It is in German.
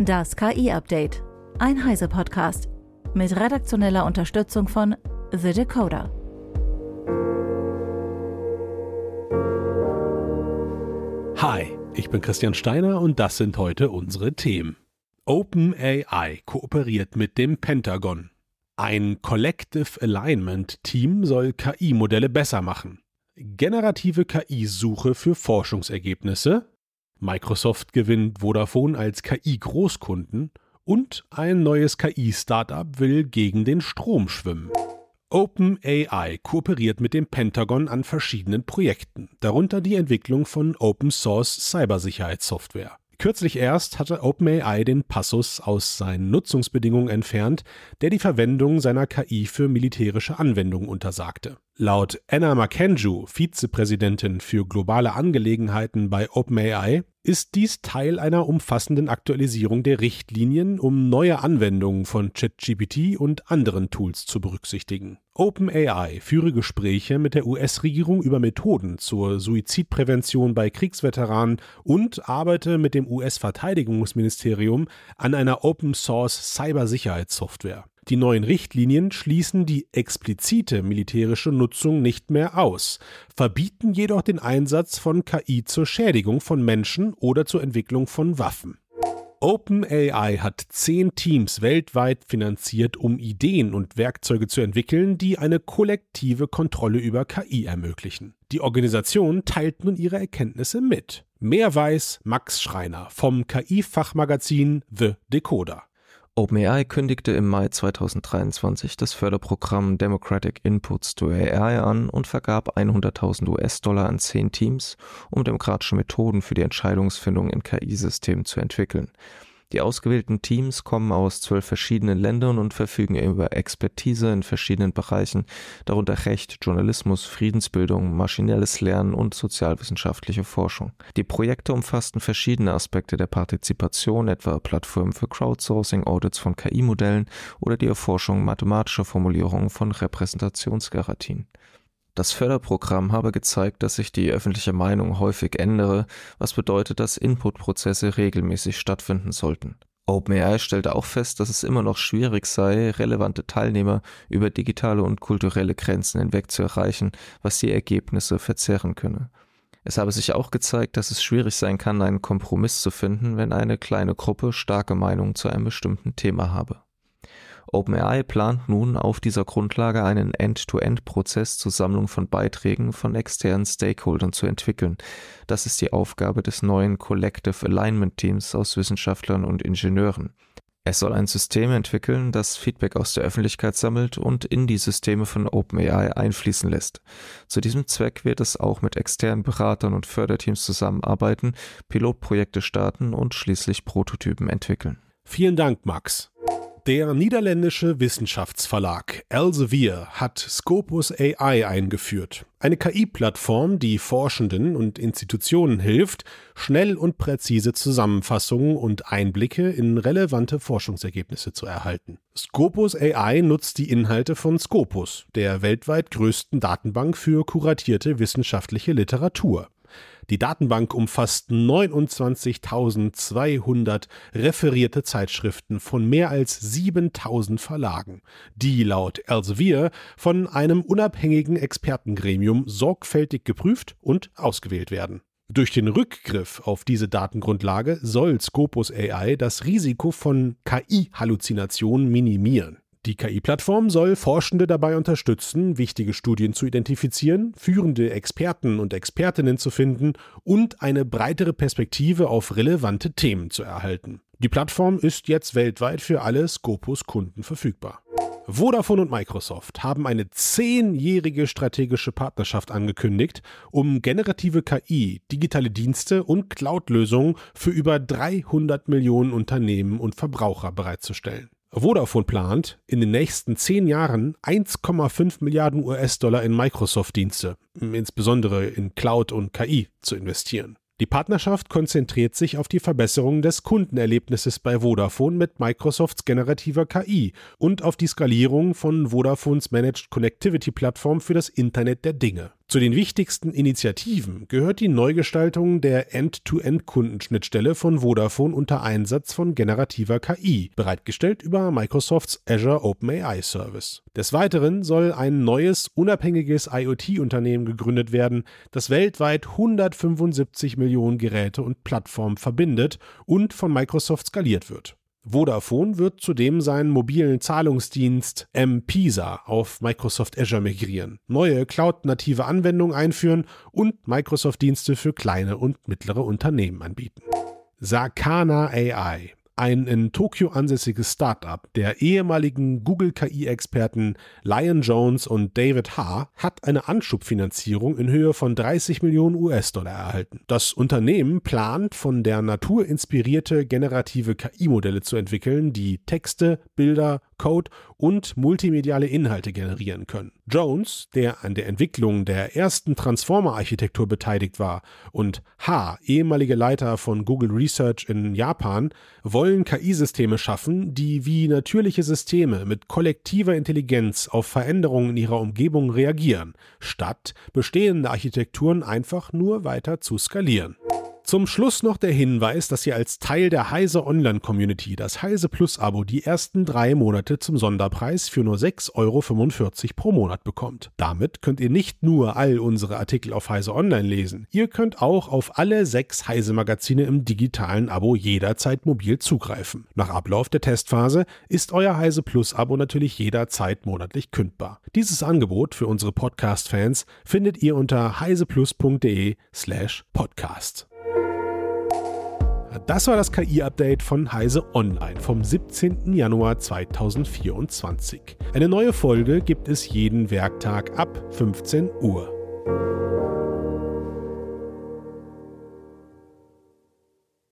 Das KI-Update. Ein Heise-Podcast. Mit redaktioneller Unterstützung von The Decoder. Hi, ich bin Christian Steiner und das sind heute unsere Themen. OpenAI kooperiert mit dem Pentagon. Ein Collective Alignment Team soll KI-Modelle besser machen. Generative KI-Suche für Forschungsergebnisse. Microsoft gewinnt Vodafone als KI-Großkunden und ein neues KI-Startup will gegen den Strom schwimmen. OpenAI kooperiert mit dem Pentagon an verschiedenen Projekten, darunter die Entwicklung von Open Source Cybersicherheitssoftware. Kürzlich erst hatte OpenAI den Passus aus seinen Nutzungsbedingungen entfernt, der die Verwendung seiner KI für militärische Anwendungen untersagte. Laut Anna Makenju, Vizepräsidentin für globale Angelegenheiten bei OpenAI, ist dies Teil einer umfassenden Aktualisierung der Richtlinien, um neue Anwendungen von ChatGPT und anderen Tools zu berücksichtigen. OpenAI führe Gespräche mit der US-Regierung über Methoden zur Suizidprävention bei Kriegsveteranen und arbeite mit dem US-Verteidigungsministerium an einer Open-Source Cybersicherheitssoftware. Die neuen Richtlinien schließen die explizite militärische Nutzung nicht mehr aus, verbieten jedoch den Einsatz von KI zur Schädigung von Menschen oder zur Entwicklung von Waffen. OpenAI hat zehn Teams weltweit finanziert, um Ideen und Werkzeuge zu entwickeln, die eine kollektive Kontrolle über KI ermöglichen. Die Organisation teilt nun ihre Erkenntnisse mit. Mehr weiß Max Schreiner vom KI-Fachmagazin The Decoder. OpenAI kündigte im Mai 2023 das Förderprogramm Democratic Inputs to AI an und vergab 100.000 US-Dollar an zehn Teams, um demokratische Methoden für die Entscheidungsfindung in KI-Systemen zu entwickeln. Die ausgewählten Teams kommen aus zwölf verschiedenen Ländern und verfügen über Expertise in verschiedenen Bereichen, darunter Recht, Journalismus, Friedensbildung, maschinelles Lernen und sozialwissenschaftliche Forschung. Die Projekte umfassten verschiedene Aspekte der Partizipation, etwa Plattformen für Crowdsourcing, Audits von KI-Modellen oder die Erforschung mathematischer Formulierungen von Repräsentationsgarantien. Das Förderprogramm habe gezeigt, dass sich die öffentliche Meinung häufig ändere, was bedeutet, dass Inputprozesse regelmäßig stattfinden sollten. OpenAI stellte auch fest, dass es immer noch schwierig sei, relevante Teilnehmer über digitale und kulturelle Grenzen hinweg zu erreichen, was die Ergebnisse verzerren könne. Es habe sich auch gezeigt, dass es schwierig sein kann, einen Kompromiss zu finden, wenn eine kleine Gruppe starke Meinungen zu einem bestimmten Thema habe. OpenAI plant nun auf dieser Grundlage einen End-to-End-Prozess zur Sammlung von Beiträgen von externen Stakeholdern zu entwickeln. Das ist die Aufgabe des neuen Collective Alignment Teams aus Wissenschaftlern und Ingenieuren. Es soll ein System entwickeln, das Feedback aus der Öffentlichkeit sammelt und in die Systeme von OpenAI einfließen lässt. Zu diesem Zweck wird es auch mit externen Beratern und Förderteams zusammenarbeiten, Pilotprojekte starten und schließlich Prototypen entwickeln. Vielen Dank, Max. Der niederländische Wissenschaftsverlag Elsevier hat Scopus AI eingeführt, eine KI-Plattform, die Forschenden und Institutionen hilft, schnell und präzise Zusammenfassungen und Einblicke in relevante Forschungsergebnisse zu erhalten. Scopus AI nutzt die Inhalte von Scopus, der weltweit größten Datenbank für kuratierte wissenschaftliche Literatur. Die Datenbank umfasst 29.200 referierte Zeitschriften von mehr als 7.000 Verlagen, die laut Elsevier von einem unabhängigen Expertengremium sorgfältig geprüft und ausgewählt werden. Durch den Rückgriff auf diese Datengrundlage soll Scopus AI das Risiko von KI-Halluzinationen minimieren. Die KI-Plattform soll Forschende dabei unterstützen, wichtige Studien zu identifizieren, führende Experten und Expertinnen zu finden und eine breitere Perspektive auf relevante Themen zu erhalten. Die Plattform ist jetzt weltweit für alle Scopus-Kunden verfügbar. Vodafone und Microsoft haben eine zehnjährige strategische Partnerschaft angekündigt, um generative KI, digitale Dienste und Cloud-Lösungen für über 300 Millionen Unternehmen und Verbraucher bereitzustellen. Vodafone plant, in den nächsten zehn Jahren 1,5 Milliarden US-Dollar in Microsoft-Dienste, insbesondere in Cloud und KI, zu investieren. Die Partnerschaft konzentriert sich auf die Verbesserung des Kundenerlebnisses bei Vodafone mit Microsofts generativer KI und auf die Skalierung von Vodafones Managed Connectivity Plattform für das Internet der Dinge. Zu den wichtigsten Initiativen gehört die Neugestaltung der End-to-End-Kundenschnittstelle von Vodafone unter Einsatz von generativer KI, bereitgestellt über Microsofts Azure OpenAI Service. Des Weiteren soll ein neues, unabhängiges IoT-Unternehmen gegründet werden, das weltweit 175 Millionen Geräte und Plattformen verbindet und von Microsoft skaliert wird. Vodafone wird zudem seinen mobilen Zahlungsdienst M-Pisa auf Microsoft Azure migrieren, neue Cloud-native Anwendungen einführen und Microsoft-Dienste für kleine und mittlere Unternehmen anbieten. Sakana AI ein in Tokio ansässiges Startup der ehemaligen Google-KI-Experten Lion Jones und David Ha hat eine Anschubfinanzierung in Höhe von 30 Millionen US-Dollar erhalten. Das Unternehmen plant, von der Natur inspirierte generative KI-Modelle zu entwickeln, die Texte, Bilder, Code und multimediale Inhalte generieren können. Jones, der an der Entwicklung der ersten Transformer-Architektur beteiligt war, und Ha, ehemaliger Leiter von Google Research in Japan, wollen KI-Systeme schaffen, die wie natürliche Systeme mit kollektiver Intelligenz auf Veränderungen in ihrer Umgebung reagieren, statt bestehende Architekturen einfach nur weiter zu skalieren. Zum Schluss noch der Hinweis, dass ihr als Teil der Heise Online Community das Heise Plus Abo die ersten drei Monate zum Sonderpreis für nur 6,45 Euro pro Monat bekommt. Damit könnt ihr nicht nur all unsere Artikel auf Heise Online lesen, ihr könnt auch auf alle sechs Heise Magazine im digitalen Abo jederzeit mobil zugreifen. Nach Ablauf der Testphase ist euer Heise Plus Abo natürlich jederzeit monatlich kündbar. Dieses Angebot für unsere Podcast-Fans findet ihr unter heiseplus.de slash podcast. Das war das KI-Update von Heise Online vom 17. Januar 2024. Eine neue Folge gibt es jeden Werktag ab 15 Uhr.